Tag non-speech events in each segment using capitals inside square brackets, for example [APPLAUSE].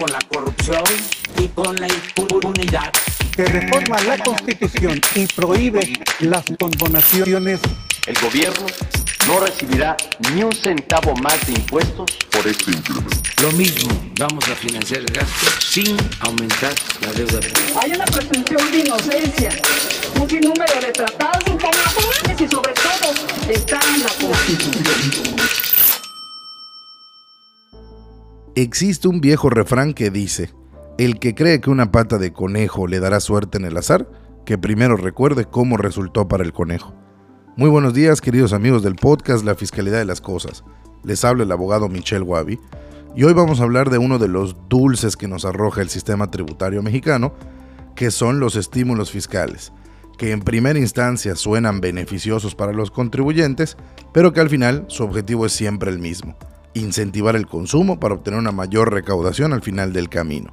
con la corrupción y con la impunidad. Que reforma la Constitución y prohíbe las condonaciones. El gobierno no recibirá ni un centavo más de impuestos por este incremento. Lo mismo, vamos a financiar el gasto sin aumentar la deuda. Hay una presunción de inocencia, un sinnúmero de tratados internacionales y sobre todo está en la Constitución. Existe un viejo refrán que dice, el que cree que una pata de conejo le dará suerte en el azar, que primero recuerde cómo resultó para el conejo. Muy buenos días queridos amigos del podcast La Fiscalidad de las Cosas. Les habla el abogado Michel Wabi y hoy vamos a hablar de uno de los dulces que nos arroja el sistema tributario mexicano, que son los estímulos fiscales, que en primera instancia suenan beneficiosos para los contribuyentes, pero que al final su objetivo es siempre el mismo, incentivar el consumo para obtener una mayor recaudación al final del camino.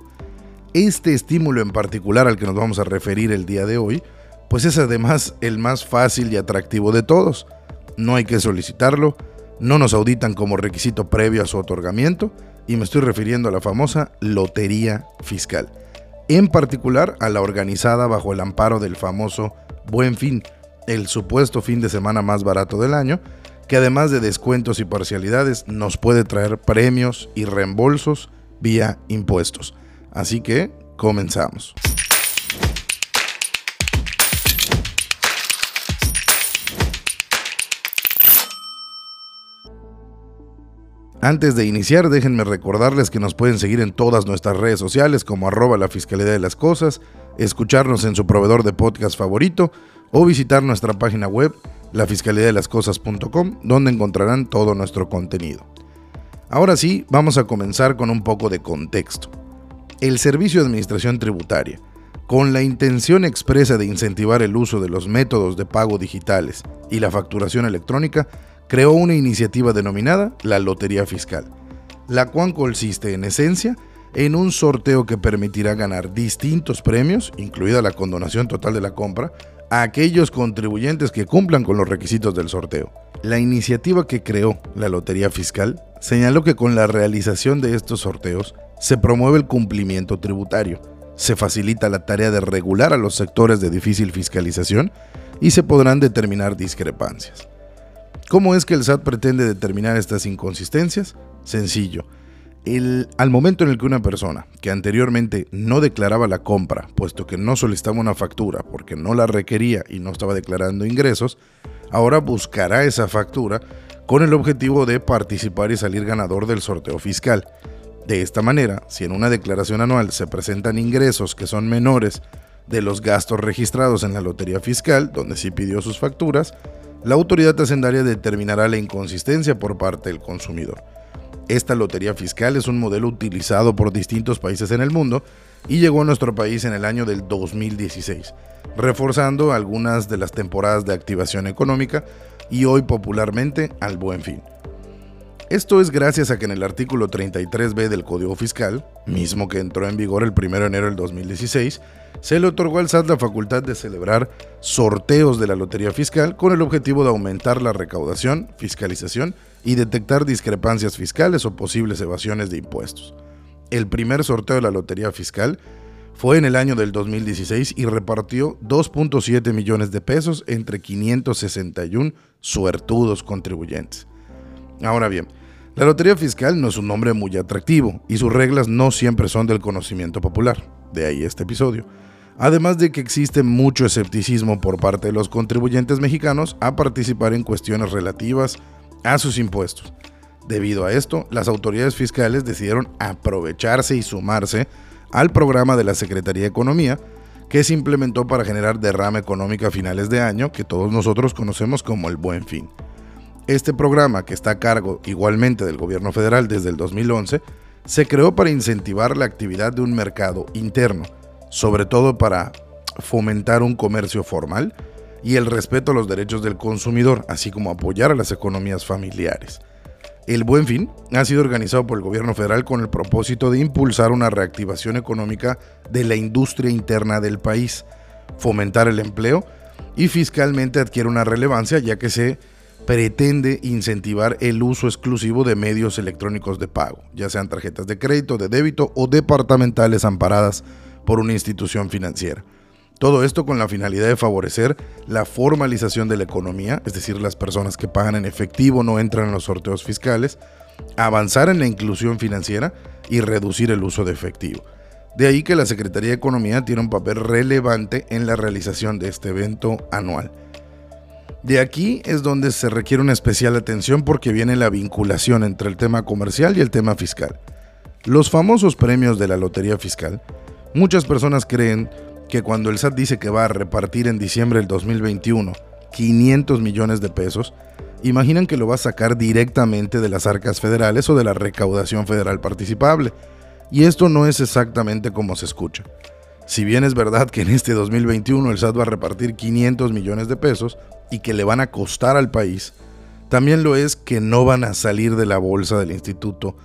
Este estímulo en particular al que nos vamos a referir el día de hoy, pues es además el más fácil y atractivo de todos. No hay que solicitarlo, no nos auditan como requisito previo a su otorgamiento y me estoy refiriendo a la famosa lotería fiscal, en particular a la organizada bajo el amparo del famoso Buen Fin, el supuesto fin de semana más barato del año, que además de descuentos y parcialidades nos puede traer premios y reembolsos vía impuestos. Así que comenzamos. Antes de iniciar, déjenme recordarles que nos pueden seguir en todas nuestras redes sociales como arroba la Fiscalidad de las Cosas, escucharnos en su proveedor de podcast favorito o visitar nuestra página web lafiscalidadelascosas.com donde encontrarán todo nuestro contenido. Ahora sí, vamos a comenzar con un poco de contexto. El Servicio de Administración Tributaria, con la intención expresa de incentivar el uso de los métodos de pago digitales y la facturación electrónica, creó una iniciativa denominada la Lotería Fiscal, la cual consiste en esencia en un sorteo que permitirá ganar distintos premios, incluida la condonación total de la compra, a aquellos contribuyentes que cumplan con los requisitos del sorteo. La iniciativa que creó la Lotería Fiscal señaló que con la realización de estos sorteos se promueve el cumplimiento tributario, se facilita la tarea de regular a los sectores de difícil fiscalización y se podrán determinar discrepancias. ¿Cómo es que el SAT pretende determinar estas inconsistencias? Sencillo. Al momento en el que una persona que anteriormente no declaraba la compra, puesto que no solicitaba una factura porque no la requería y no estaba declarando ingresos, ahora buscará esa factura con el objetivo de participar y salir ganador del sorteo fiscal. De esta manera, si en una declaración anual se presentan ingresos que son menores de los gastos registrados en la lotería fiscal, donde sí pidió sus facturas, la autoridad hacendaria determinará la inconsistencia por parte del consumidor. Esta lotería fiscal es un modelo utilizado por distintos países en el mundo y llegó a nuestro país en el año del 2016, reforzando algunas de las temporadas de activación económica y hoy popularmente al buen fin. Esto es gracias a que en el artículo 33b del Código Fiscal, mismo que entró en vigor el 1 de enero del 2016, se le otorgó al SAT la facultad de celebrar sorteos de la Lotería Fiscal con el objetivo de aumentar la recaudación, fiscalización y detectar discrepancias fiscales o posibles evasiones de impuestos. El primer sorteo de la Lotería Fiscal fue en el año del 2016 y repartió 2.7 millones de pesos entre 561 suertudos contribuyentes. Ahora bien, la Lotería Fiscal no es un nombre muy atractivo y sus reglas no siempre son del conocimiento popular, de ahí este episodio. Además de que existe mucho escepticismo por parte de los contribuyentes mexicanos a participar en cuestiones relativas a sus impuestos. Debido a esto, las autoridades fiscales decidieron aprovecharse y sumarse al programa de la Secretaría de Economía que se implementó para generar derrama económica a finales de año que todos nosotros conocemos como el Buen Fin. Este programa, que está a cargo igualmente del gobierno federal desde el 2011, se creó para incentivar la actividad de un mercado interno, sobre todo para fomentar un comercio formal y el respeto a los derechos del consumidor, así como apoyar a las economías familiares. El Buen Fin ha sido organizado por el gobierno federal con el propósito de impulsar una reactivación económica de la industria interna del país, fomentar el empleo y fiscalmente adquiere una relevancia ya que se pretende incentivar el uso exclusivo de medios electrónicos de pago, ya sean tarjetas de crédito, de débito o departamentales amparadas por una institución financiera. Todo esto con la finalidad de favorecer la formalización de la economía, es decir, las personas que pagan en efectivo no entran en los sorteos fiscales, avanzar en la inclusión financiera y reducir el uso de efectivo. De ahí que la Secretaría de Economía tiene un papel relevante en la realización de este evento anual. De aquí es donde se requiere una especial atención porque viene la vinculación entre el tema comercial y el tema fiscal. Los famosos premios de la Lotería Fiscal, muchas personas creen que cuando el SAT dice que va a repartir en diciembre del 2021 500 millones de pesos, imaginan que lo va a sacar directamente de las arcas federales o de la recaudación federal participable. Y esto no es exactamente como se escucha. Si bien es verdad que en este 2021 el SAT va a repartir 500 millones de pesos y que le van a costar al país, también lo es que no van a salir de la bolsa del instituto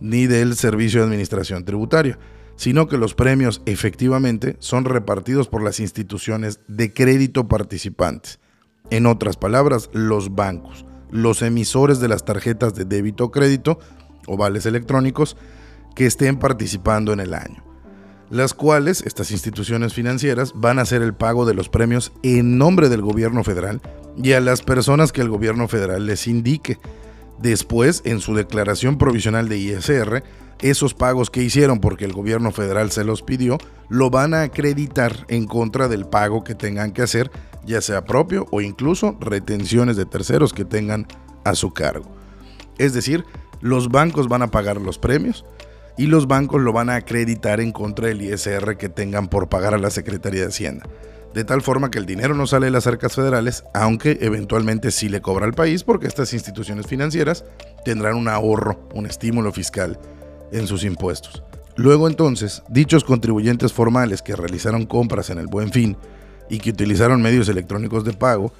ni del Servicio de Administración Tributaria, sino que los premios efectivamente son repartidos por las instituciones de crédito participantes. En otras palabras, los bancos, los emisores de las tarjetas de débito o crédito o vales electrónicos que estén participando en el año las cuales estas instituciones financieras van a hacer el pago de los premios en nombre del gobierno federal y a las personas que el gobierno federal les indique. Después, en su declaración provisional de ISR, esos pagos que hicieron porque el gobierno federal se los pidió, lo van a acreditar en contra del pago que tengan que hacer, ya sea propio o incluso retenciones de terceros que tengan a su cargo. Es decir, los bancos van a pagar los premios, y los bancos lo van a acreditar en contra del ISR que tengan por pagar a la Secretaría de Hacienda. De tal forma que el dinero no sale de las arcas federales, aunque eventualmente sí le cobra al país porque estas instituciones financieras tendrán un ahorro, un estímulo fiscal en sus impuestos. Luego entonces, dichos contribuyentes formales que realizaron compras en el buen fin y que utilizaron medios electrónicos de pago,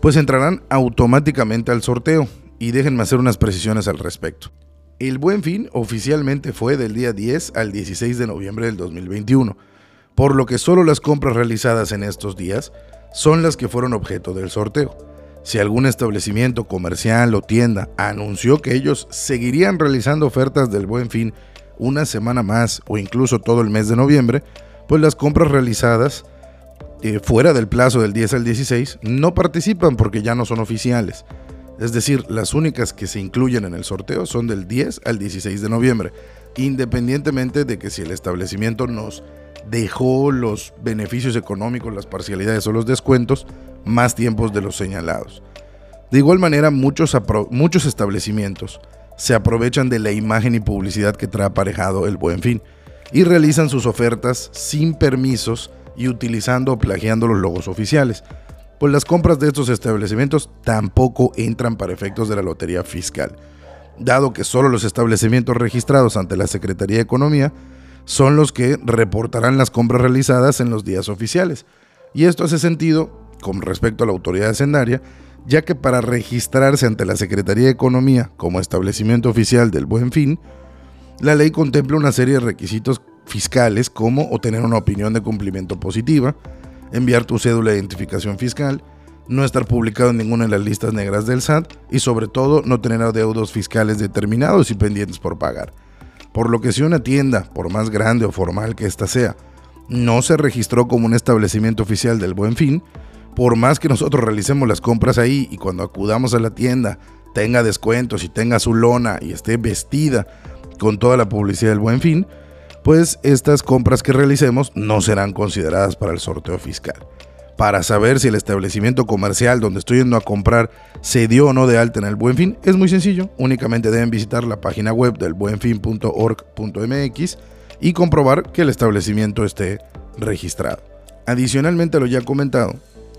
pues entrarán automáticamente al sorteo. Y déjenme hacer unas precisiones al respecto. El buen fin oficialmente fue del día 10 al 16 de noviembre del 2021, por lo que solo las compras realizadas en estos días son las que fueron objeto del sorteo. Si algún establecimiento comercial o tienda anunció que ellos seguirían realizando ofertas del buen fin una semana más o incluso todo el mes de noviembre, pues las compras realizadas eh, fuera del plazo del 10 al 16 no participan porque ya no son oficiales. Es decir, las únicas que se incluyen en el sorteo son del 10 al 16 de noviembre, independientemente de que si el establecimiento nos dejó los beneficios económicos, las parcialidades o los descuentos más tiempos de los señalados. De igual manera, muchos, muchos establecimientos se aprovechan de la imagen y publicidad que trae aparejado el buen fin y realizan sus ofertas sin permisos y utilizando o plagiando los logos oficiales pues las compras de estos establecimientos tampoco entran para efectos de la lotería fiscal, dado que solo los establecimientos registrados ante la Secretaría de Economía son los que reportarán las compras realizadas en los días oficiales. Y esto hace sentido con respecto a la autoridad hacendaria, ya que para registrarse ante la Secretaría de Economía como establecimiento oficial del Buen Fin, la ley contempla una serie de requisitos fiscales como obtener una opinión de cumplimiento positiva, enviar tu cédula de identificación fiscal, no estar publicado en ninguna de las listas negras del SAT y sobre todo no tener adeudos fiscales determinados y pendientes por pagar. Por lo que si una tienda, por más grande o formal que ésta sea, no se registró como un establecimiento oficial del buen fin, por más que nosotros realicemos las compras ahí y cuando acudamos a la tienda tenga descuentos y tenga su lona y esté vestida con toda la publicidad del buen fin, pues estas compras que realicemos no serán consideradas para el sorteo fiscal. Para saber si el establecimiento comercial donde estoy yendo a comprar se dio o no de alta en el Buen Fin es muy sencillo, únicamente deben visitar la página web del buenfin.org.mx y comprobar que el establecimiento esté registrado. Adicionalmente a lo ya comentado,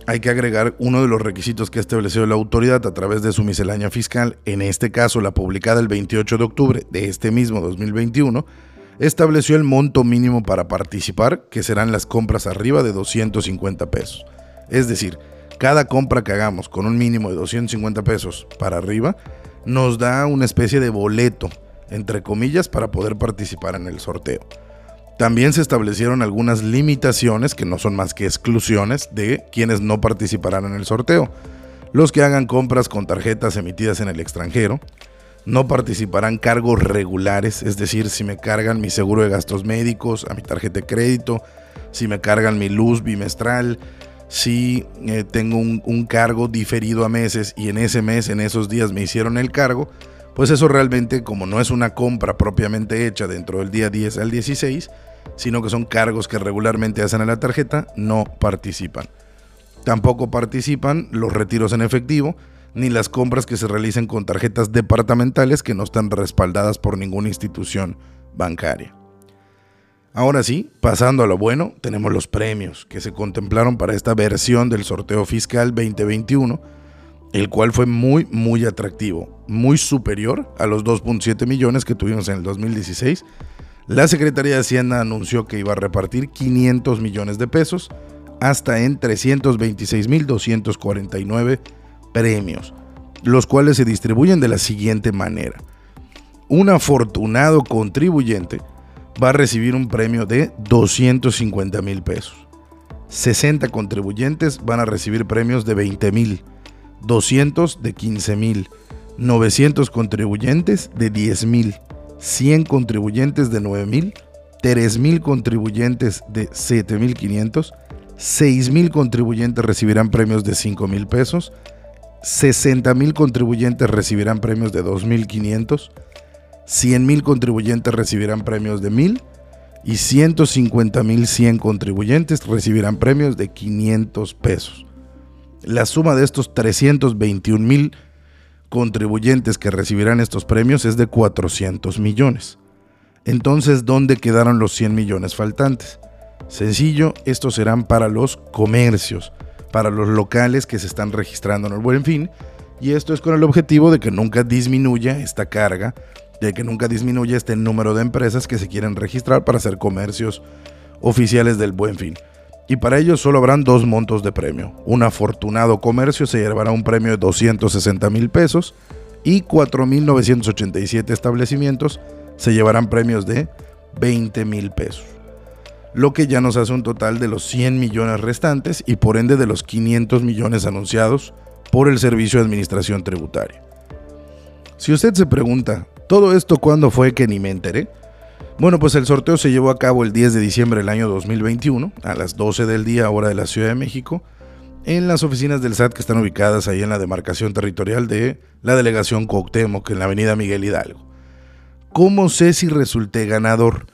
hay que agregar uno de los requisitos que ha establecido la autoridad a través de su miscelánea fiscal, en este caso la publicada el 28 de octubre de este mismo 2021, estableció el monto mínimo para participar, que serán las compras arriba de 250 pesos. Es decir, cada compra que hagamos con un mínimo de 250 pesos para arriba, nos da una especie de boleto, entre comillas, para poder participar en el sorteo. También se establecieron algunas limitaciones que no son más que exclusiones de quienes no participarán en el sorteo. Los que hagan compras con tarjetas emitidas en el extranjero no participarán cargos regulares, es decir, si me cargan mi seguro de gastos médicos a mi tarjeta de crédito, si me cargan mi luz bimestral, si eh, tengo un, un, cargo diferido a meses y en ese mes, en esos días me hicieron el cargo, pues eso realmente como no es una compra propiamente hecha dentro del día 10 al 16, sino que son cargos que regularmente hacen a la tarjeta, no participan. Tampoco participan los retiros en efectivo, ni las compras que se realicen con tarjetas departamentales que no están respaldadas por ninguna institución bancaria. Ahora sí, pasando a lo bueno, tenemos los premios que se contemplaron para esta versión del sorteo fiscal 2021, el cual fue muy, muy atractivo, muy superior a los 2.7 millones que tuvimos en el 2016. La Secretaría de Hacienda anunció que iba a repartir 500 millones de pesos hasta en 326.249 premios, los cuales se distribuyen de la siguiente manera. Un afortunado contribuyente va a recibir un premio de 250 mil pesos. 60 contribuyentes van a recibir premios de 20 mil, 200 de 15 mil, 900 contribuyentes de 10 mil, 100 contribuyentes de 9 mil, 3 mil contribuyentes de 7 mil 500, 6 mil contribuyentes recibirán premios de 5 mil pesos, 60 mil contribuyentes recibirán premios de 2.500, 100 mil contribuyentes recibirán premios de 1.000 y 150 mil 100 contribuyentes recibirán premios de 500 pesos. La suma de estos 321 mil contribuyentes que recibirán estos premios es de 400 millones. Entonces, ¿dónde quedaron los 100 millones faltantes? Sencillo, estos serán para los comercios para los locales que se están registrando en el buen fin. Y esto es con el objetivo de que nunca disminuya esta carga, de que nunca disminuya este número de empresas que se quieren registrar para hacer comercios oficiales del buen fin. Y para ello solo habrán dos montos de premio. Un afortunado comercio se llevará un premio de 260 mil pesos y 4.987 establecimientos se llevarán premios de 20 mil pesos lo que ya nos hace un total de los 100 millones restantes y por ende de los 500 millones anunciados por el Servicio de Administración Tributaria. Si usted se pregunta, ¿todo esto cuándo fue que ni me enteré? Bueno, pues el sorteo se llevó a cabo el 10 de diciembre del año 2021, a las 12 del día hora de la Ciudad de México, en las oficinas del SAT que están ubicadas ahí en la demarcación territorial de la delegación Cuauhtémoc, en la avenida Miguel Hidalgo. ¿Cómo sé si resulté ganador?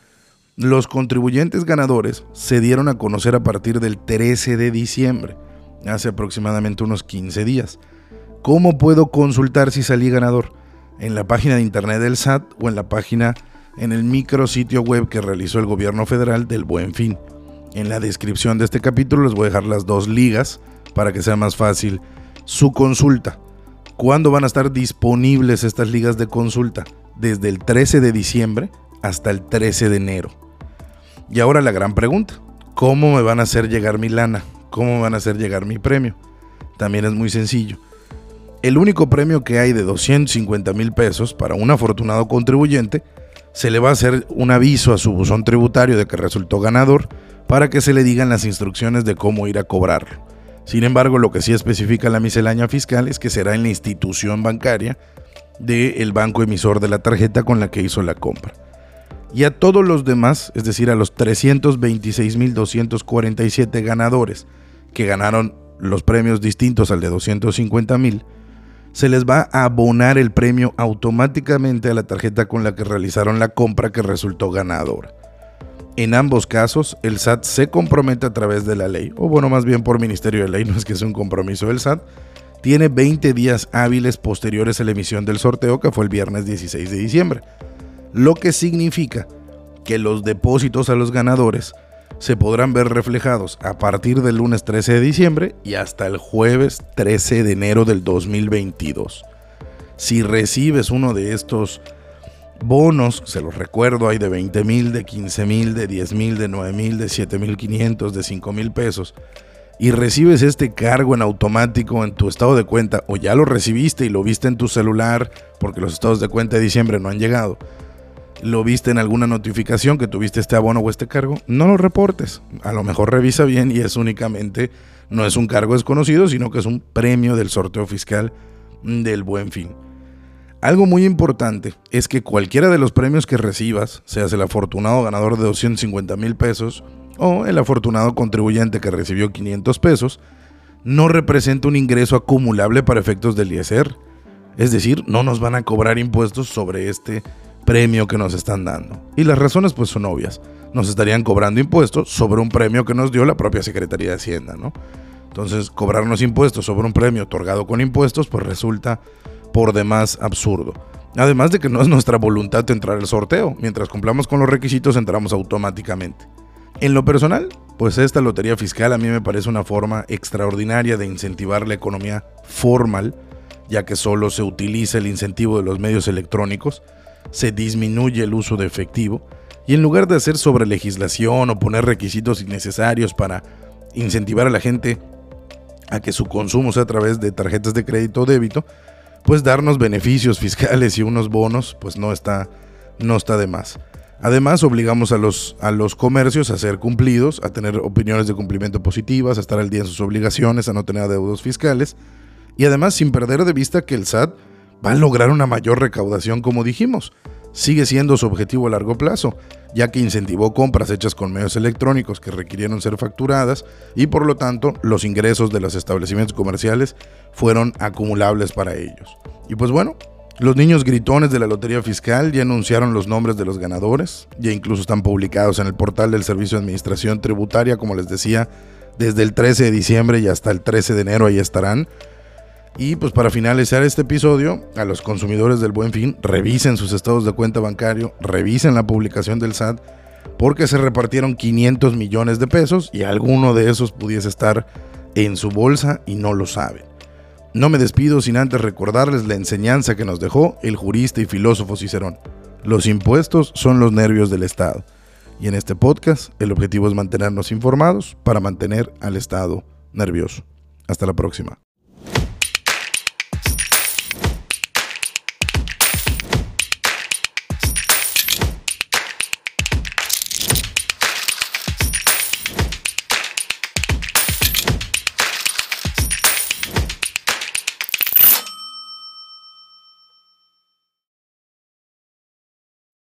Los contribuyentes ganadores se dieron a conocer a partir del 13 de diciembre, hace aproximadamente unos 15 días. ¿Cómo puedo consultar si salí ganador? En la página de internet del SAT o en la página en el micro sitio web que realizó el gobierno federal del Buen Fin. En la descripción de este capítulo les voy a dejar las dos ligas para que sea más fácil su consulta. ¿Cuándo van a estar disponibles estas ligas de consulta? Desde el 13 de diciembre hasta el 13 de enero. Y ahora la gran pregunta, ¿cómo me van a hacer llegar mi lana? ¿Cómo me van a hacer llegar mi premio? También es muy sencillo. El único premio que hay de 250 mil pesos para un afortunado contribuyente, se le va a hacer un aviso a su buzón tributario de que resultó ganador para que se le digan las instrucciones de cómo ir a cobrarlo. Sin embargo, lo que sí especifica la miscelánea fiscal es que será en la institución bancaria del banco emisor de la tarjeta con la que hizo la compra y a todos los demás, es decir, a los 326.247 ganadores que ganaron los premios distintos al de 250.000, se les va a abonar el premio automáticamente a la tarjeta con la que realizaron la compra que resultó ganadora. En ambos casos, el SAT se compromete a través de la ley, o bueno, más bien por Ministerio de Ley, [LAUGHS] no es que sea un compromiso del SAT, tiene 20 días hábiles posteriores a la emisión del sorteo que fue el viernes 16 de diciembre lo que significa que los depósitos a los ganadores se podrán ver reflejados a partir del lunes 13 de diciembre y hasta el jueves 13 de enero del 2022. Si recibes uno de estos bonos, se los recuerdo, hay de 20 mil, de 15 mil, de 10 mil, de 9 mil, de 7 mil 500, de 5 mil pesos, y recibes este cargo en automático en tu estado de cuenta, o ya lo recibiste y lo viste en tu celular, porque los estados de cuenta de diciembre no han llegado, lo viste en alguna notificación que tuviste este abono o este cargo, no lo reportes. A lo mejor revisa bien y es únicamente No es un cargo desconocido, sino que es un premio del sorteo fiscal del buen fin. Algo muy importante es que cualquiera de los premios que recibas, seas el afortunado ganador de 250 mil pesos o el afortunado contribuyente que recibió 500 pesos, no representa un ingreso acumulable para efectos del ISR. Es decir, no nos van a cobrar impuestos sobre este premio que nos están dando. Y las razones pues son obvias. Nos estarían cobrando impuestos sobre un premio que nos dio la propia Secretaría de Hacienda, ¿no? Entonces, cobrarnos impuestos sobre un premio otorgado con impuestos pues resulta por demás absurdo. Además de que no es nuestra voluntad entrar al sorteo, mientras cumplamos con los requisitos entramos automáticamente. En lo personal, pues esta lotería fiscal a mí me parece una forma extraordinaria de incentivar la economía formal, ya que solo se utiliza el incentivo de los medios electrónicos, se disminuye el uso de efectivo, y en lugar de hacer sobre legislación o poner requisitos innecesarios para incentivar a la gente a que su consumo sea a través de tarjetas de crédito o débito, pues darnos beneficios fiscales y unos bonos, pues no está, no está de más. Además, obligamos a los, a los comercios a ser cumplidos, a tener opiniones de cumplimiento positivas, a estar al día en sus obligaciones, a no tener adeudos fiscales, y además sin perder de vista que el SAT va a lograr una mayor recaudación como dijimos. Sigue siendo su objetivo a largo plazo, ya que incentivó compras hechas con medios electrónicos que requirieron ser facturadas y por lo tanto los ingresos de los establecimientos comerciales fueron acumulables para ellos. Y pues bueno, los niños gritones de la Lotería Fiscal ya anunciaron los nombres de los ganadores, ya incluso están publicados en el portal del Servicio de Administración Tributaria, como les decía, desde el 13 de diciembre y hasta el 13 de enero ahí estarán. Y pues para finalizar este episodio, a los consumidores del buen fin, revisen sus estados de cuenta bancario, revisen la publicación del SAT, porque se repartieron 500 millones de pesos y alguno de esos pudiese estar en su bolsa y no lo saben. No me despido sin antes recordarles la enseñanza que nos dejó el jurista y filósofo Cicerón. Los impuestos son los nervios del Estado. Y en este podcast el objetivo es mantenernos informados para mantener al Estado nervioso. Hasta la próxima.